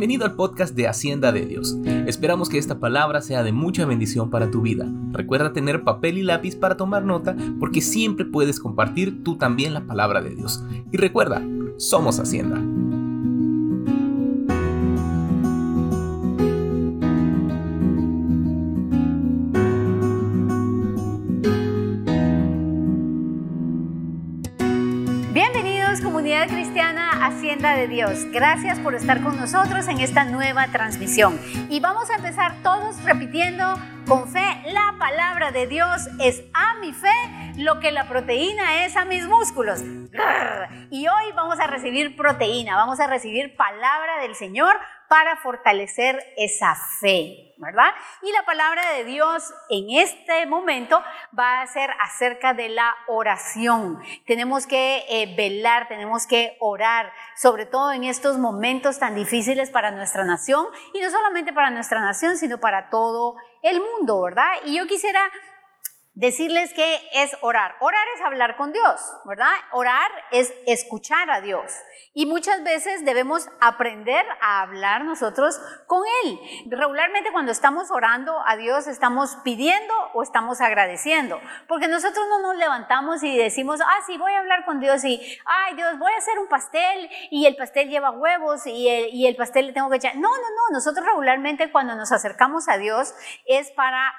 Bienvenido al podcast de Hacienda de Dios. Esperamos que esta palabra sea de mucha bendición para tu vida. Recuerda tener papel y lápiz para tomar nota porque siempre puedes compartir tú también la palabra de Dios. Y recuerda, somos Hacienda. De Dios. Gracias por estar con nosotros en esta nueva transmisión. Y vamos a empezar todos repitiendo con fe, la palabra de Dios es a mi fe lo que la proteína es a mis músculos. Y hoy vamos a recibir proteína, vamos a recibir palabra del Señor para fortalecer esa fe, ¿verdad? Y la palabra de Dios en este momento va a ser acerca de la oración. Tenemos que eh, velar, tenemos que orar, sobre todo en estos momentos tan difíciles para nuestra nación y no solamente para nuestra nación, sino para todo el mundo, ¿verdad? Y yo quisiera decirles que es orar. Orar es hablar con Dios, ¿verdad? Orar es escuchar a Dios. Y muchas veces debemos aprender a hablar nosotros con Él. Regularmente cuando estamos orando a Dios estamos pidiendo o estamos agradeciendo. Porque nosotros no nos levantamos y decimos, ah, sí, voy a hablar con Dios y, ay Dios, voy a hacer un pastel y el pastel lleva huevos y el, y el pastel le tengo que echar. No, no, no. Nosotros regularmente cuando nos acercamos a Dios es para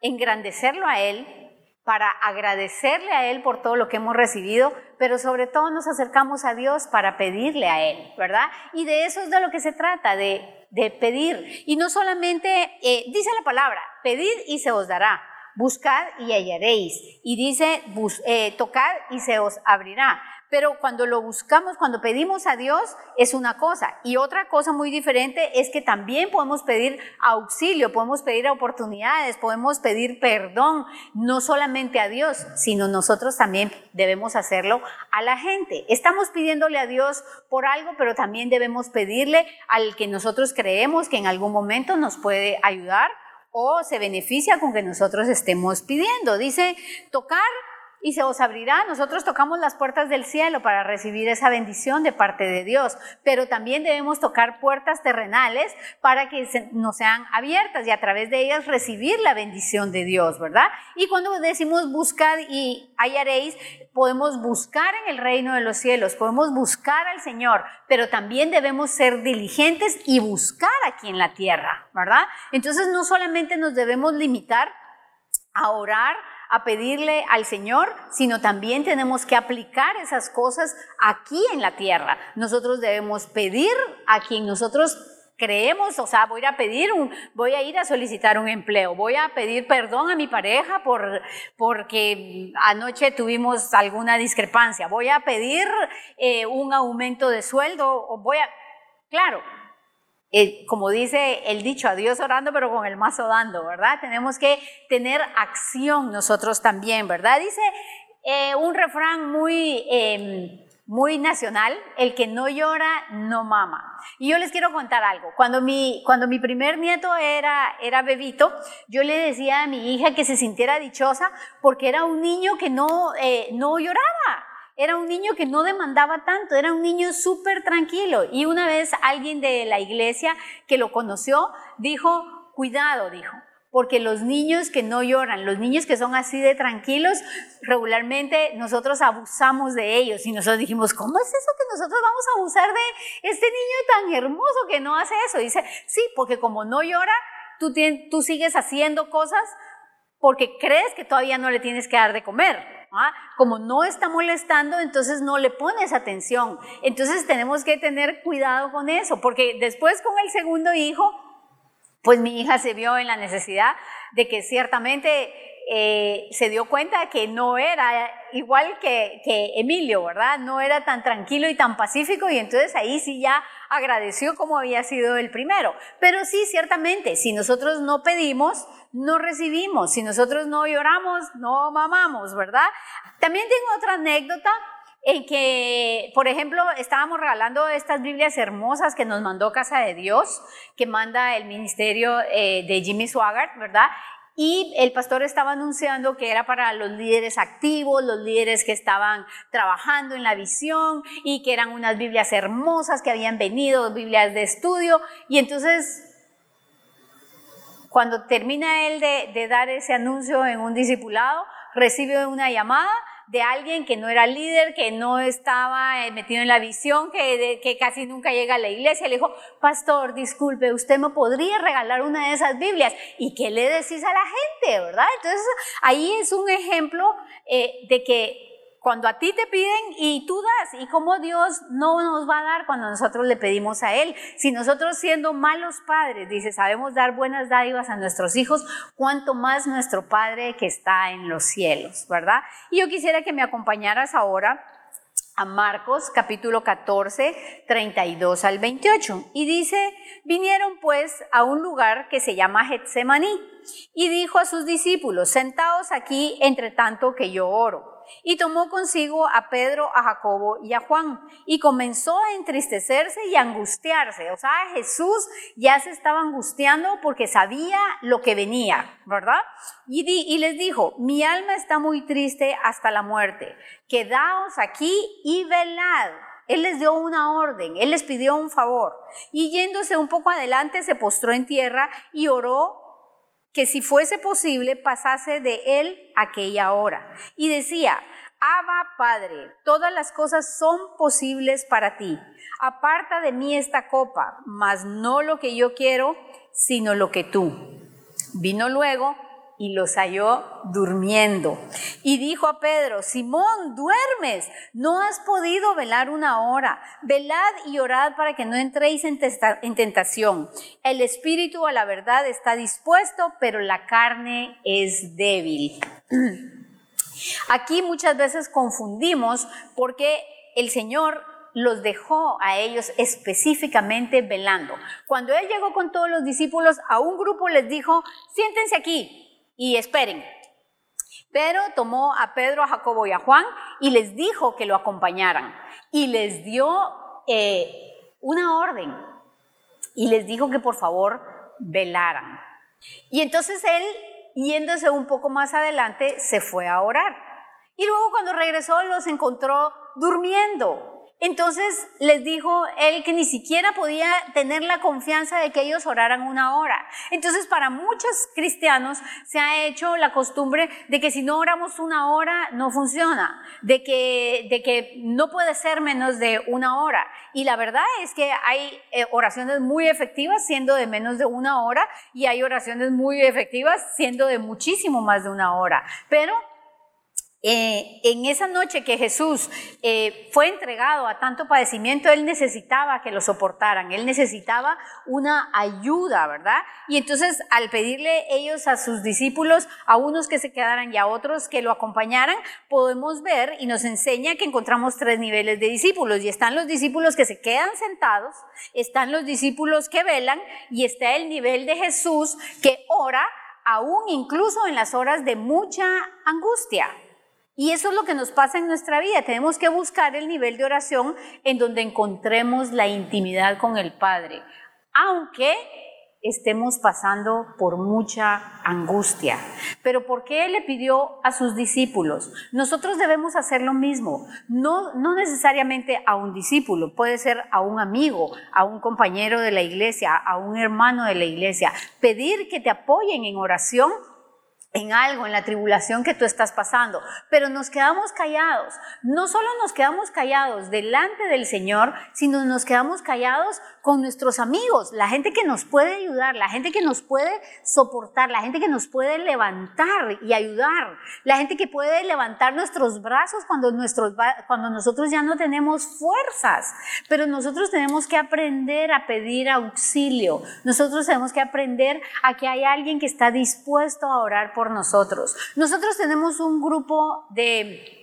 engrandecerlo a Él, para agradecerle a Él por todo lo que hemos recibido, pero sobre todo nos acercamos a Dios para pedirle a Él, ¿verdad? Y de eso es de lo que se trata, de, de pedir. Y no solamente, eh, dice la palabra, pedid y se os dará, buscad y hallaréis. Y dice, bus, eh, tocad y se os abrirá. Pero cuando lo buscamos, cuando pedimos a Dios, es una cosa. Y otra cosa muy diferente es que también podemos pedir auxilio, podemos pedir oportunidades, podemos pedir perdón, no solamente a Dios, sino nosotros también debemos hacerlo a la gente. Estamos pidiéndole a Dios por algo, pero también debemos pedirle al que nosotros creemos que en algún momento nos puede ayudar o se beneficia con que nosotros estemos pidiendo. Dice, tocar y se os abrirá. Nosotros tocamos las puertas del cielo para recibir esa bendición de parte de Dios, pero también debemos tocar puertas terrenales para que nos sean abiertas y a través de ellas recibir la bendición de Dios, ¿verdad? Y cuando decimos buscar y hallaréis, podemos buscar en el reino de los cielos, podemos buscar al Señor, pero también debemos ser diligentes y buscar aquí en la tierra, ¿verdad? Entonces no solamente nos debemos limitar a orar, a pedirle al Señor, sino también tenemos que aplicar esas cosas aquí en la tierra. Nosotros debemos pedir a quien nosotros creemos, o sea, voy a pedir un, voy a ir a solicitar un empleo, voy a pedir perdón a mi pareja por, porque anoche tuvimos alguna discrepancia, voy a pedir eh, un aumento de sueldo, o voy a, claro, eh, como dice el dicho, a Dios orando, pero con el mazo dando, ¿verdad? Tenemos que tener acción nosotros también, ¿verdad? Dice eh, un refrán muy, em, muy nacional, el que no llora, no mama. Y yo les quiero contar algo. Cuando mi, cuando mi primer nieto era, era bebito, yo le decía a mi hija que se sintiera dichosa porque era un niño que no, eh, no lloraba era un niño que no demandaba tanto, era un niño súper tranquilo. Y una vez alguien de la iglesia que lo conoció dijo, cuidado, dijo, porque los niños que no lloran, los niños que son así de tranquilos, regularmente nosotros abusamos de ellos y nosotros dijimos, ¿cómo es eso que nosotros vamos a abusar de este niño tan hermoso que no hace eso? dice, sí, porque como no llora, tú, tú sigues haciendo cosas porque crees que todavía no le tienes que dar de comer. ¿Ah? Como no está molestando, entonces no le pones atención. Entonces tenemos que tener cuidado con eso, porque después con el segundo hijo, pues mi hija se vio en la necesidad de que ciertamente eh, se dio cuenta que no era igual que, que, Emilio, ¿verdad? No era tan tranquilo y tan pacífico y entonces ahí sí ya agradeció como había sido el primero. Pero sí, ciertamente, si nosotros no pedimos, no recibimos. Si nosotros no lloramos, no mamamos, ¿verdad? También tengo otra anécdota en que, por ejemplo, estábamos regalando estas Biblias hermosas que nos mandó Casa de Dios, que manda el ministerio eh, de Jimmy Swaggart, ¿verdad? y el pastor estaba anunciando que era para los líderes activos, los líderes que estaban trabajando en la visión y que eran unas Biblias hermosas que habían venido, Biblias de estudio. Y entonces, cuando termina él de, de dar ese anuncio en un discipulado, recibe una llamada de alguien que no era líder, que no estaba eh, metido en la visión, que, que casi nunca llega a la iglesia. Le dijo, pastor, disculpe, usted me podría regalar una de esas Biblias. ¿Y qué le decís a la gente, verdad? Entonces, ahí es un ejemplo eh, de que cuando a ti te piden y tú das, y cómo Dios no nos va a dar cuando nosotros le pedimos a Él. Si nosotros siendo malos padres, dice, sabemos dar buenas dádivas a nuestros hijos, cuanto más nuestro Padre que está en los cielos, ¿verdad? Y yo quisiera que me acompañaras ahora a Marcos capítulo 14, 32 al 28. Y dice, vinieron pues a un lugar que se llama Getsemaní y dijo a sus discípulos, sentaos aquí entre tanto que yo oro y tomó consigo a Pedro, a Jacobo y a Juan y comenzó a entristecerse y a angustiarse. O sea, Jesús ya se estaba angustiando porque sabía lo que venía, ¿verdad? Y, y les dijo, mi alma está muy triste hasta la muerte, quedaos aquí y velad. Él les dio una orden, Él les pidió un favor. Y yéndose un poco adelante, se postró en tierra y oró que si fuese posible pasase de él aquella hora. Y decía, Abba Padre, todas las cosas son posibles para ti. Aparta de mí esta copa, mas no lo que yo quiero, sino lo que tú. Vino luego y los halló durmiendo. Y dijo a Pedro, Simón, duermes, no has podido velar una hora. Velad y orad para que no entréis en, en tentación. El espíritu a la verdad está dispuesto, pero la carne es débil. Aquí muchas veces confundimos porque el Señor los dejó a ellos específicamente velando. Cuando Él llegó con todos los discípulos, a un grupo les dijo, siéntense aquí, y esperen. Pero tomó a Pedro, a Jacobo y a Juan y les dijo que lo acompañaran y les dio eh, una orden y les dijo que por favor velaran. Y entonces él, yéndose un poco más adelante, se fue a orar. Y luego cuando regresó los encontró durmiendo. Entonces les dijo él que ni siquiera podía tener la confianza de que ellos oraran una hora. Entonces para muchos cristianos se ha hecho la costumbre de que si no oramos una hora no funciona, de que, de que no puede ser menos de una hora. Y la verdad es que hay eh, oraciones muy efectivas siendo de menos de una hora y hay oraciones muy efectivas siendo de muchísimo más de una hora. Pero eh, en esa noche que Jesús eh, fue entregado a tanto padecimiento, Él necesitaba que lo soportaran, Él necesitaba una ayuda, ¿verdad? Y entonces al pedirle ellos a sus discípulos, a unos que se quedaran y a otros que lo acompañaran, podemos ver y nos enseña que encontramos tres niveles de discípulos. Y están los discípulos que se quedan sentados, están los discípulos que velan y está el nivel de Jesús que ora aún incluso en las horas de mucha angustia. Y eso es lo que nos pasa en nuestra vida. Tenemos que buscar el nivel de oración en donde encontremos la intimidad con el Padre, aunque estemos pasando por mucha angustia. Pero ¿por qué Él le pidió a sus discípulos? Nosotros debemos hacer lo mismo, no, no necesariamente a un discípulo, puede ser a un amigo, a un compañero de la iglesia, a un hermano de la iglesia. Pedir que te apoyen en oración en algo, en la tribulación que tú estás pasando, pero nos quedamos callados. No solo nos quedamos callados delante del Señor, sino nos quedamos callados con nuestros amigos, la gente que nos puede ayudar, la gente que nos puede soportar, la gente que nos puede levantar y ayudar, la gente que puede levantar nuestros brazos cuando, nosotros ya no tenemos fuerzas. Pero nosotros tenemos que aprender a pedir auxilio. Nosotros tenemos que aprender a que hay alguien que está dispuesto a orar nosotros. Nosotros tenemos un grupo de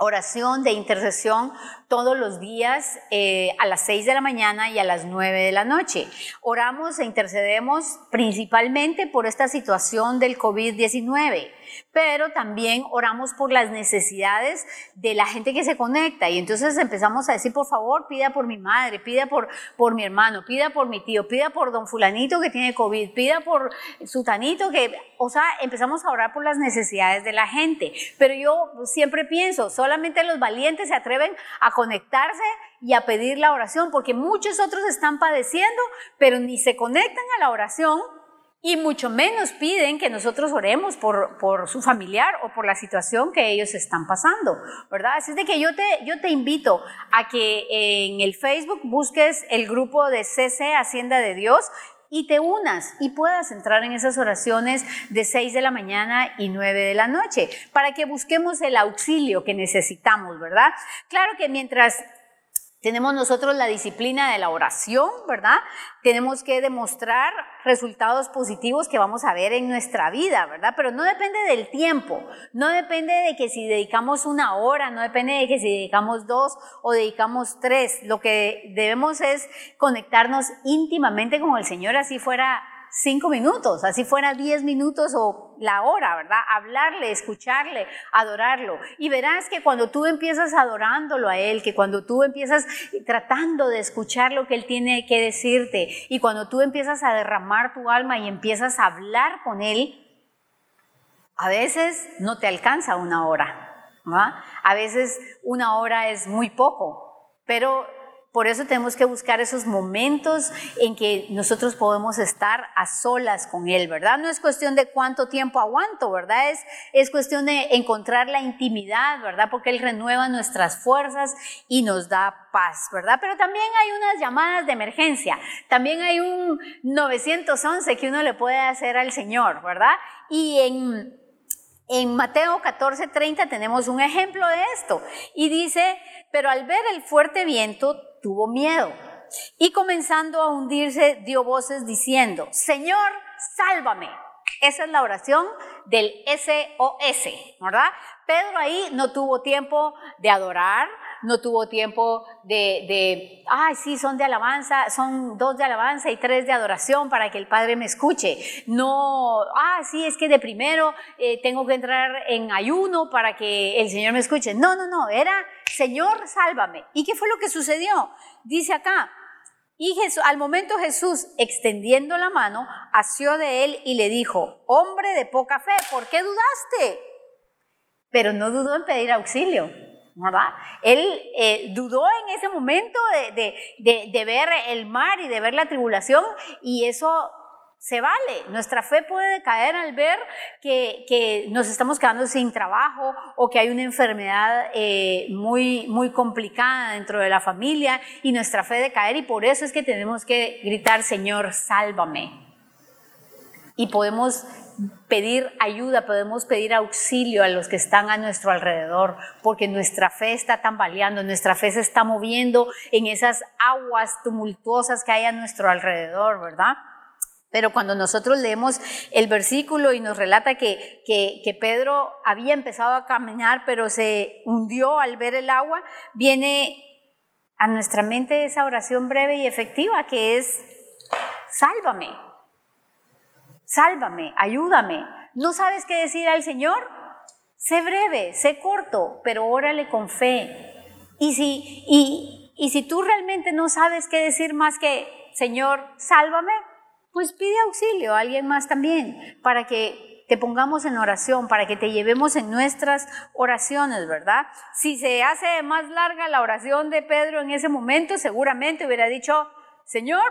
oración de intercesión todos los días eh, a las 6 de la mañana y a las 9 de la noche. Oramos e intercedemos principalmente por esta situación del COVID-19. Pero también oramos por las necesidades de la gente que se conecta. Y entonces empezamos a decir, por favor, pida por mi madre, pida por, por mi hermano, pida por mi tío, pida por don fulanito que tiene COVID, pida por sutanito que, o sea, empezamos a orar por las necesidades de la gente, pero yo siempre pienso, solamente los valientes se atreven a conectarse y a pedir la oración, porque muchos otros están padeciendo, pero ni se conectan a la oración y mucho menos piden que nosotros oremos por, por, su familiar o por la situación que ellos están pasando, ¿verdad? Así es de que yo te, yo te invito a que en el Facebook busques el grupo de CC Hacienda de Dios y te unas y puedas entrar en esas oraciones de 6 de la mañana y 9 de la noche para que busquemos el auxilio que necesitamos, ¿verdad? Claro que mientras tenemos nosotros la disciplina de la oración, ¿verdad? Tenemos que demostrar resultados positivos que vamos a ver en nuestra vida, ¿verdad? Pero no depende del tiempo, no depende de que si dedicamos una hora, no depende de que si dedicamos dos o dedicamos tres. Lo que debemos es conectarnos íntimamente con el Señor, así fuera cinco minutos, así fuera diez minutos o la hora, ¿verdad? Hablarle, escucharle, adorarlo. Y verás que cuando tú empiezas adorándolo a Él, que cuando tú empiezas tratando de escuchar lo que Él tiene que decirte, y cuando tú empiezas a derramar tu alma y empiezas a hablar con Él, a veces no te alcanza una hora, ¿verdad? A veces una hora es muy poco, pero por eso tenemos que buscar esos momentos en que nosotros podemos estar a solas con Él, ¿verdad? No es cuestión de cuánto tiempo aguanto, ¿verdad? Es, es cuestión de encontrar la intimidad, ¿verdad? Porque Él renueva nuestras fuerzas y nos da paz, ¿verdad? Pero también hay unas llamadas de emergencia, también hay un 911 que uno le puede hacer al Señor, ¿verdad? Y en, en Mateo 14:30 tenemos un ejemplo de esto y dice, pero al ver el fuerte viento, tuvo miedo y comenzando a hundirse dio voces diciendo, Señor, sálvame. Esa es la oración del SOS, ¿verdad? Pedro ahí no tuvo tiempo de adorar, no tuvo tiempo de, de, ay, sí, son de alabanza, son dos de alabanza y tres de adoración para que el Padre me escuche. No, ah, sí, es que de primero eh, tengo que entrar en ayuno para que el Señor me escuche. No, no, no, era, Señor, sálvame. ¿Y qué fue lo que sucedió? Dice acá, y al momento Jesús, extendiendo la mano, asió de él y le dijo, hombre de poca fe, ¿por qué dudaste? Pero no dudó en pedir auxilio. ¿Verdad? Él eh, dudó en ese momento de, ver el mar y de ver la tribulación y eso se vale. Nuestra fe puede caer al ver que, nos estamos quedando sin trabajo o que hay una enfermedad eh, muy, muy complicada dentro de la familia y nuestra fe de caer y por eso es que tenemos que gritar, Señor, sálvame. Y podemos pedir ayuda, podemos pedir auxilio a los que están a nuestro alrededor, porque nuestra fe está tambaleando, nuestra fe se está moviendo en esas aguas tumultuosas que hay a nuestro alrededor, ¿verdad? Pero cuando nosotros leemos el versículo y nos relata que, que, Pedro había empezado a caminar, pero se hundió al ver el agua, viene a nuestra mente esa oración breve y efectiva que es, sálvame, sálvame, ayúdame. ¿No sabes qué decir al Señor? Sé breve, sé corto, pero órale con fe. Y si, y, si tú realmente no sabes qué decir más que, Señor, sálvame, pues pide auxilio a alguien más también, para que te pongamos en oración, para que te llevemos en nuestras oraciones, ¿verdad? Si se hace más larga la oración de Pedro en ese momento, seguramente hubiera dicho, Señor,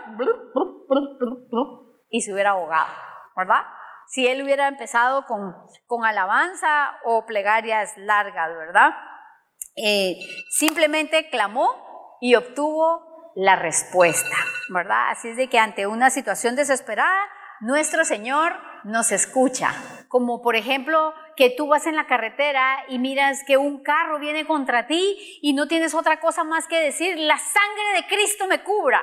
y se hubiera ahogado. ¿Verdad? Si él hubiera empezado con, con alabanza o plegarias largas, ¿verdad? Eh, simplemente clamó y obtuvo la respuesta, ¿verdad? Así es de que ante una situación desesperada, nuestro Señor nos escucha. Como por ejemplo que tú vas en la carretera y miras que un carro viene contra ti y no tienes otra cosa más que decir, la sangre de Cristo me cubra.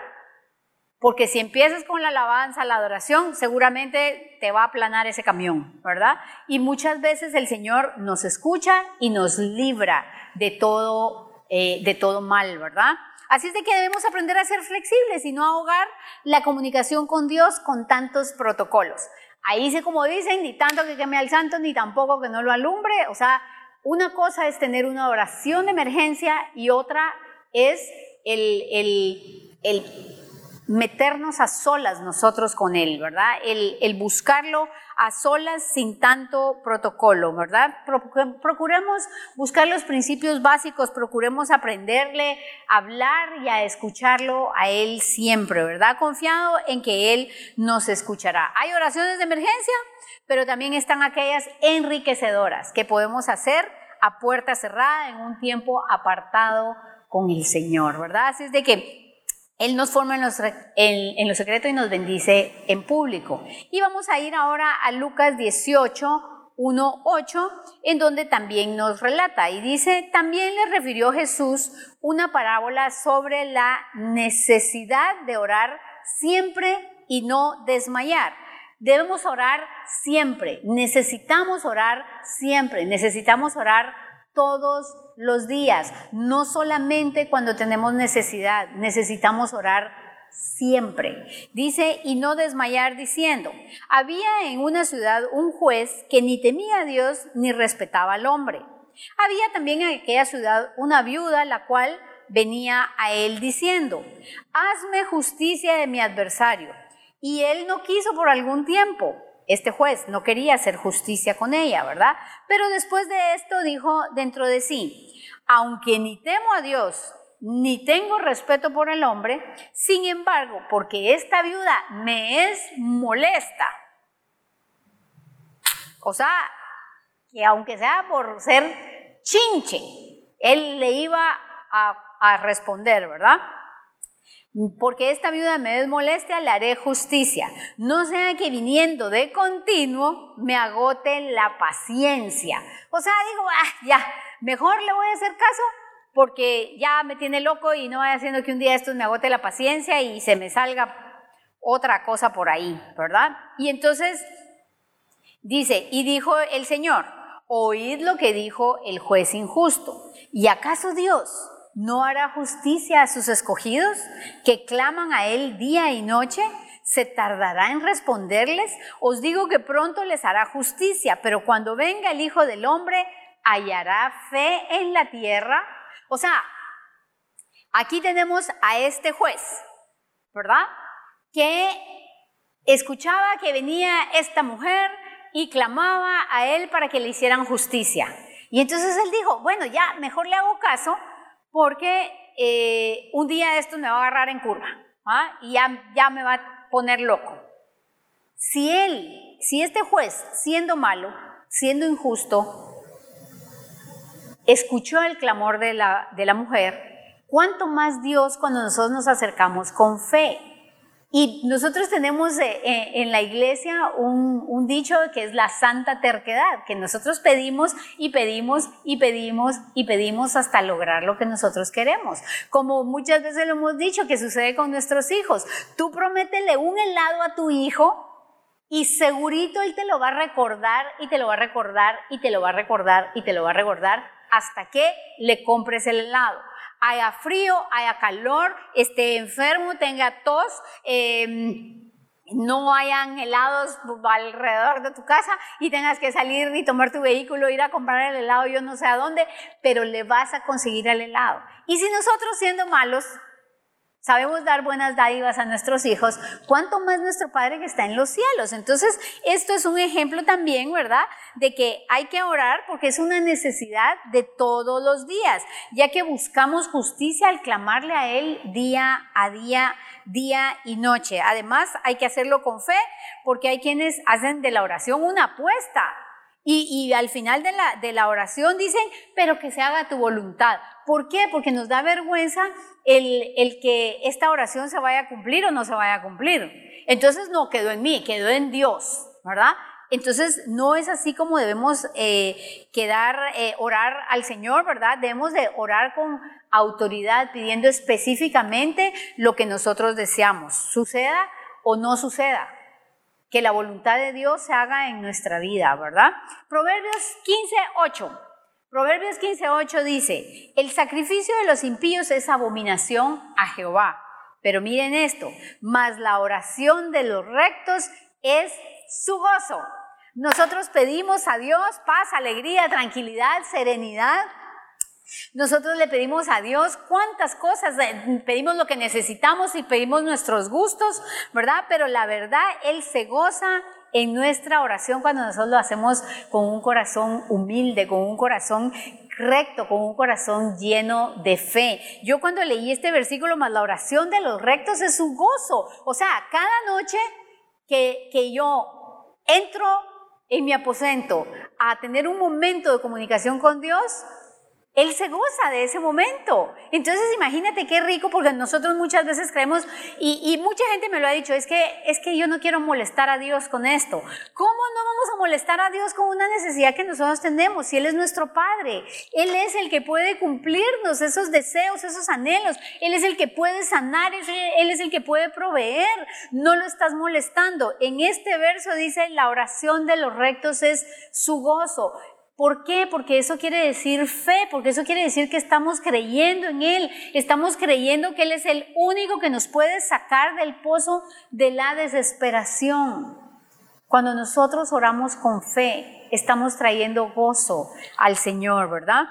Porque si empiezas con la alabanza, la adoración, seguramente te va a aplanar ese camión, ¿verdad? Y muchas veces el Señor nos escucha y nos libra de todo, eh, de todo mal, ¿verdad? Así es de que debemos aprender a ser flexibles y no ahogar la comunicación con Dios con tantos protocolos. Ahí dice como dicen, ni tanto que queme al santo, ni tampoco que no lo alumbre. O sea, una cosa es tener una oración de emergencia y otra es el, el, el meternos a solas nosotros con Él, ¿verdad? El, buscarlo a solas sin tanto protocolo, ¿verdad? Procuremos buscar los principios básicos, procuremos aprenderle, a hablar y a escucharlo a Él siempre, ¿verdad? Confiado en que Él nos escuchará. Hay oraciones de emergencia, pero también están aquellas enriquecedoras que podemos hacer a puerta cerrada en un tiempo apartado con el Señor, ¿verdad? Así es de que él nos forma en, los, en, lo secreto y nos bendice en público. Y vamos a ir ahora a Lucas 18, 1, 8, en donde también nos relata y dice, también le refirió Jesús una parábola sobre la necesidad de orar siempre y no desmayar. Debemos orar siempre, necesitamos orar siempre, necesitamos orar todos los días, no solamente cuando tenemos necesidad, necesitamos orar siempre. Dice, y no desmayar diciendo, había en una ciudad un juez que ni temía a Dios ni respetaba al hombre. Había también en aquella ciudad una viuda, la cual venía a él diciendo, hazme justicia de mi adversario. Y él no quiso por algún tiempo este juez no quería hacer justicia con ella, ¿verdad? Pero después de esto dijo dentro de sí, aunque ni temo a Dios, ni tengo respeto por el hombre, sin embargo, porque esta viuda me es molesta, o sea, que aunque sea por ser chinche, él le iba a, a responder, ¿verdad? Porque esta viuda me es molestia, le haré justicia. No sea que viniendo de continuo me agote la paciencia. O sea, digo, ah, ya, mejor le voy a hacer caso porque ya me tiene loco y no vaya haciendo que un día esto me agote la paciencia y se me salga otra cosa por ahí, ¿verdad? Y entonces dice, y dijo el Señor, oíd lo que dijo el juez injusto. ¿Y acaso Dios ¿No hará justicia a sus escogidos que claman a Él día y noche? ¿Se tardará en responderles? Os digo que pronto les hará justicia, pero cuando venga el Hijo del Hombre, ¿hallará fe en la tierra? O sea, aquí tenemos a este juez, ¿verdad? Que escuchaba que venía esta mujer y clamaba a él para que le hicieran justicia. Y entonces él dijo, bueno, ya mejor le hago caso porque eh, un día esto me va a agarrar en curva ¿ah? y ya, ya me va a poner loco. Si él, si este juez, siendo malo, siendo injusto, escuchó el clamor de la, de la mujer, ¿cuánto más Dios cuando nosotros nos acercamos con fe? Y nosotros tenemos eh, eh, en la iglesia un, dicho que es la santa terquedad, que nosotros pedimos y pedimos y pedimos y pedimos hasta lograr lo que nosotros queremos. Como muchas veces lo hemos dicho que sucede con nuestros hijos. Tú prométele un helado a tu hijo y segurito él te lo va a recordar y te lo va a recordar y te lo va a recordar y te lo va a recordar hasta que le compres el helado haya frío, haya calor, esté enfermo, tenga tos, em, no hayan helados alrededor de tu casa y tengas que salir y tomar tu vehículo, ir a comprar el helado, yo no sé a dónde, pero le vas a conseguir el helado. Y si nosotros siendo malos sabemos dar buenas dádivas a nuestros hijos, cuánto más nuestro Padre que está en los cielos. Entonces, esto es un ejemplo también, ¿verdad? De que hay que orar porque es una necesidad de todos los días, ya que buscamos justicia al clamarle a Él día a día, día y noche. Además, hay que hacerlo con fe porque hay quienes hacen de la oración una apuesta. Y, al final de la, oración dicen, pero que se haga tu voluntad. ¿Por qué? Porque nos da vergüenza el, el, que esta oración se vaya a cumplir o no se vaya a cumplir. Entonces no quedó en mí, quedó en Dios, ¿verdad? Entonces no es así como debemos eh, quedar, eh, orar al Señor, ¿verdad? Debemos de orar con autoridad, pidiendo específicamente lo que nosotros deseamos, suceda o no suceda. Que la voluntad de Dios se haga en nuestra vida, ¿verdad? Proverbios 15, 8. Proverbios 15:8 dice, el sacrificio de los impíos es abominación a Jehová. Pero miren esto, mas la oración de los rectos es Su gozo. Nosotros pedimos a Dios paz, alegría, tranquilidad, serenidad. Nosotros le pedimos a Dios cuántas cosas, pedimos lo que necesitamos y pedimos nuestros gustos, ¿verdad? Pero la verdad, Él se goza en nuestra oración cuando nosotros lo hacemos con un corazón humilde, con un corazón recto, con un corazón lleno de fe. Yo cuando leí este versículo más la oración de los rectos es su gozo. O sea, cada noche que, que yo entro en mi aposento a tener un momento de comunicación con Dios, él se goza de ese momento. Entonces imagínate qué rico, porque nosotros muchas veces creemos, y, mucha gente me lo ha dicho, es que, es que yo no quiero molestar a Dios con esto. ¿Cómo no vamos a molestar a Dios con una necesidad que nosotros tenemos? Si Él es nuestro Padre, Él es el que puede cumplirnos esos deseos, esos anhelos, Él es el que puede sanar, Él es el que puede proveer. No lo estás molestando. En este verso dice, la oración de los rectos es su gozo. ¿Por qué? Porque eso quiere decir fe, porque eso quiere decir que estamos creyendo en Él, estamos creyendo que Él es el único que nos puede sacar del pozo de la desesperación. Cuando nosotros oramos con fe, estamos trayendo gozo al Señor, ¿verdad?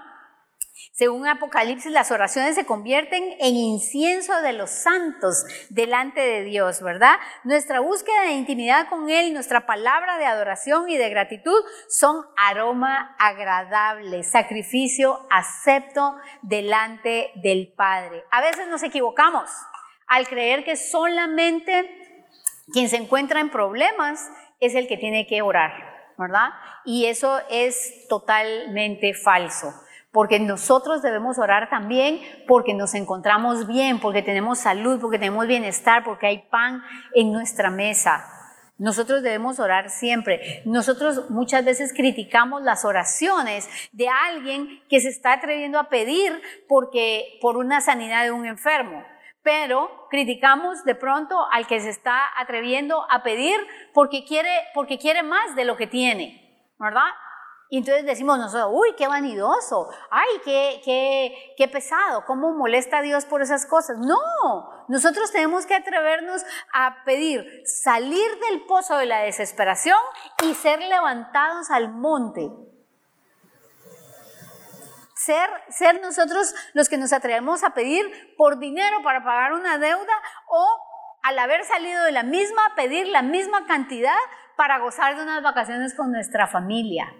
Según Apocalipsis, las oraciones se convierten en incienso de los santos delante de Dios, ¿verdad? Nuestra búsqueda de intimidad con Él nuestra palabra de adoración y de gratitud son aroma agradable, sacrificio acepto delante del Padre. A veces nos equivocamos al creer que solamente quien se encuentra en problemas es el que tiene que orar, ¿verdad? Y eso es totalmente falso porque nosotros debemos orar también porque nos encontramos bien, porque tenemos salud, porque tenemos bienestar, porque hay pan en nuestra mesa. Nosotros debemos orar siempre. Nosotros muchas veces criticamos las oraciones de alguien que se está atreviendo a pedir porque por una sanidad de un enfermo, pero criticamos de pronto al que se está atreviendo a pedir porque quiere porque quiere más de lo que tiene, ¿verdad? Y entonces decimos nosotros, uy, qué vanidoso, ay, qué, qué, qué pesado, cómo molesta a Dios por esas cosas. No, nosotros tenemos que atrevernos a pedir salir del pozo de la desesperación y ser levantados al monte. Ser, ser nosotros los que nos atrevemos a pedir por dinero para pagar una deuda o al haber salido de la misma, pedir la misma cantidad para gozar de unas vacaciones con nuestra familia.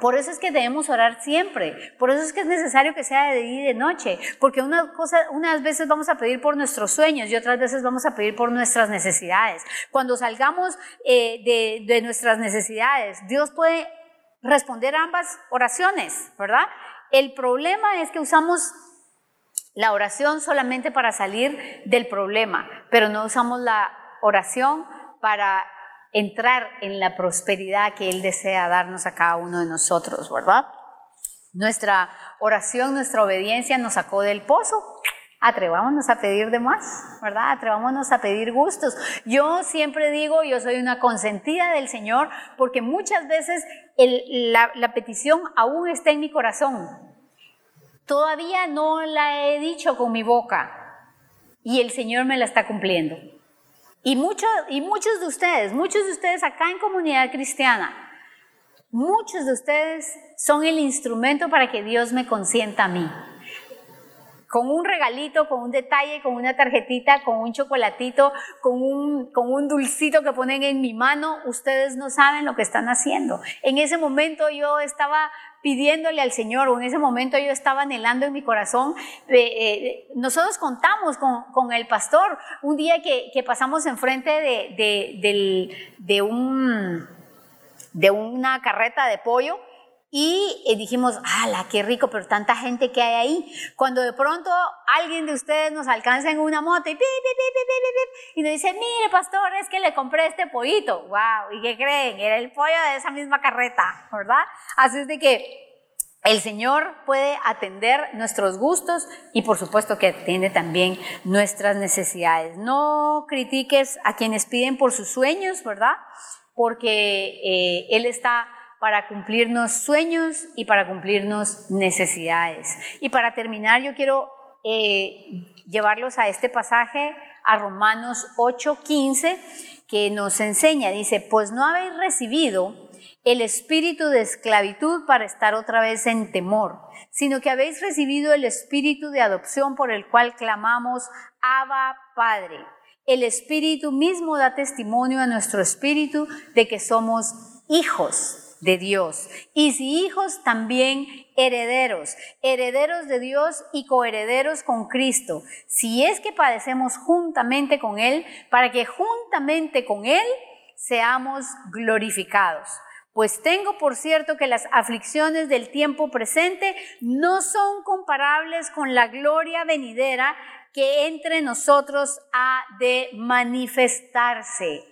Por eso es que debemos orar siempre, por eso es que es necesario que sea de día y de noche, porque unas veces vamos a pedir por nuestros sueños y otras veces vamos a pedir por nuestras necesidades. Cuando salgamos eh, de, de nuestras necesidades, Dios puede responder ambas oraciones, ¿verdad? El problema es que usamos la oración solamente para salir del problema, pero no usamos la oración para entrar en la prosperidad que Él desea darnos a cada uno de nosotros, ¿verdad? Nuestra oración, nuestra obediencia nos sacó del pozo. Atrevámonos a pedir de más, ¿verdad? Atrevámonos a pedir gustos. Yo siempre digo, yo soy una consentida del Señor, porque muchas veces la, petición aún está en mi corazón. Todavía no la he dicho con mi boca y el Señor me la está cumpliendo. Y, muchos y muchos de ustedes, muchos de ustedes acá en comunidad cristiana, muchos de ustedes son el instrumento para que Dios me consienta a mí. Con un regalito, con un detalle, con una tarjetita, con un chocolatito, con un, con un dulcito que ponen en mi mano, ustedes no saben lo que están haciendo. En ese momento yo estaba pidiéndole al Señor, o en ese momento yo estaba anhelando en mi corazón. Eh, nosotros contamos con, el pastor un día que, pasamos enfrente de, de, un, de una carreta de pollo y eh, dijimos, ¡ala, qué rico! Pero tanta gente que hay ahí. Cuando de pronto alguien de ustedes nos alcanza en una moto y, y nos dice, mire, pastor, es que le compré este pollito. ¡Wow! ¿Y qué creen? Era el pollo de esa misma carreta, ¿verdad? Así es de que el Señor puede atender nuestros gustos y por supuesto que atiende también nuestras necesidades. No critiques a quienes piden por sus sueños, ¿verdad? Porque eh, Él está para cumplirnos sueños y para cumplirnos necesidades. Y para terminar, yo quiero eh, llevarlos a este pasaje, a Romanos 8:15, que nos enseña, dice, pues no habéis recibido el espíritu de esclavitud para estar otra vez en temor, sino que habéis recibido el espíritu de adopción por el cual clamamos, Abba Padre. El espíritu mismo da testimonio a nuestro espíritu de que somos hijos de Dios. Y si hijos, también herederos, herederos de Dios y coherederos con Cristo. Si es que padecemos juntamente con Él, para que juntamente con Él seamos glorificados. Pues tengo por cierto que las aflicciones del tiempo presente no son comparables con la gloria venidera que entre nosotros ha de manifestarse.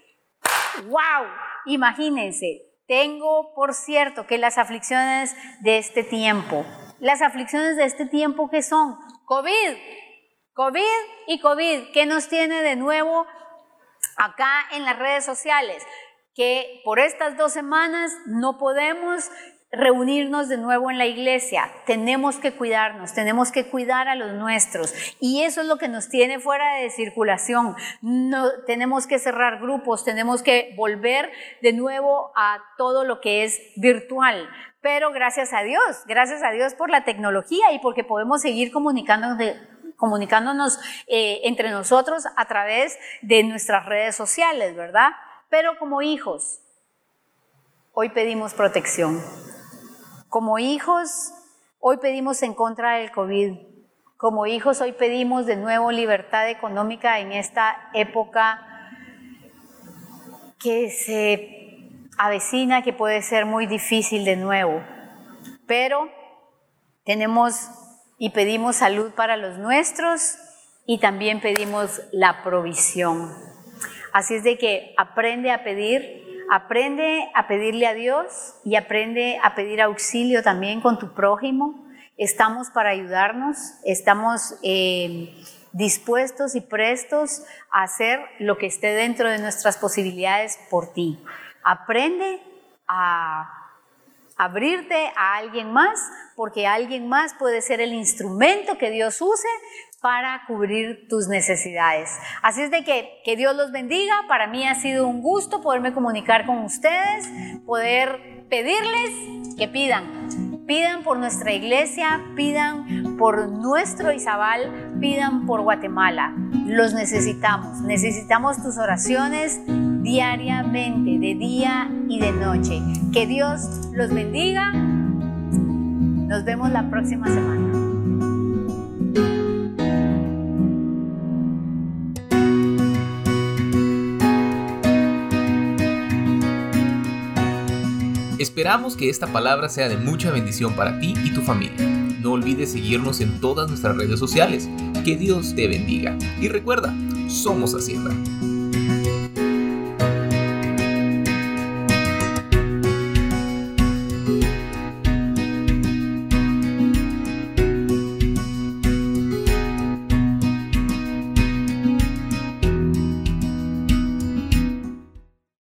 ¡Wow! Imagínense, tengo por cierto que las aflicciones de este tiempo, las aflicciones de este tiempo que son COVID, COVID y COVID, ¿qué nos tiene de nuevo acá en las redes sociales? que por estas dos semanas no podemos reunirnos de nuevo en la iglesia. Tenemos que cuidarnos, tenemos que cuidar a los nuestros. Y eso es lo que nos tiene fuera de circulación. No, tenemos que cerrar grupos, tenemos que volver de nuevo a todo lo que es virtual. Pero gracias a Dios, gracias a Dios por la tecnología y porque podemos seguir comunicándonos, eh, entre nosotros a través de nuestras redes sociales, ¿verdad? Pero como hijos, hoy pedimos protección. Como hijos, hoy pedimos en contra del COVID. Como hijos, hoy pedimos de nuevo libertad económica en esta época que se avecina, que puede ser muy difícil de nuevo. Pero tenemos y pedimos salud para los nuestros y también pedimos la provisión. Así es de que aprende a pedir, aprende a pedirle a Dios y aprende a pedir auxilio también con tu prójimo. Estamos para ayudarnos, estamos eh, dispuestos y prestos a hacer lo que esté dentro de nuestras posibilidades por ti. Aprende a abrirte a alguien más, porque alguien más puede ser el instrumento que Dios use para cubrir tus necesidades. Así es de que, que Dios los bendiga. Para mí ha sido un gusto poderme comunicar con ustedes, poder pedirles que pidan. Pidan por nuestra iglesia, pidan por nuestro Izabal, pidan por Guatemala. Los necesitamos. Necesitamos tus oraciones diariamente, de día y de noche. Que Dios los bendiga. Nos vemos la próxima semana. Esperamos que esta palabra sea de mucha bendición para ti y tu familia. No olvides seguirnos en todas nuestras redes sociales. Que Dios te bendiga. Y recuerda, somos Hacienda.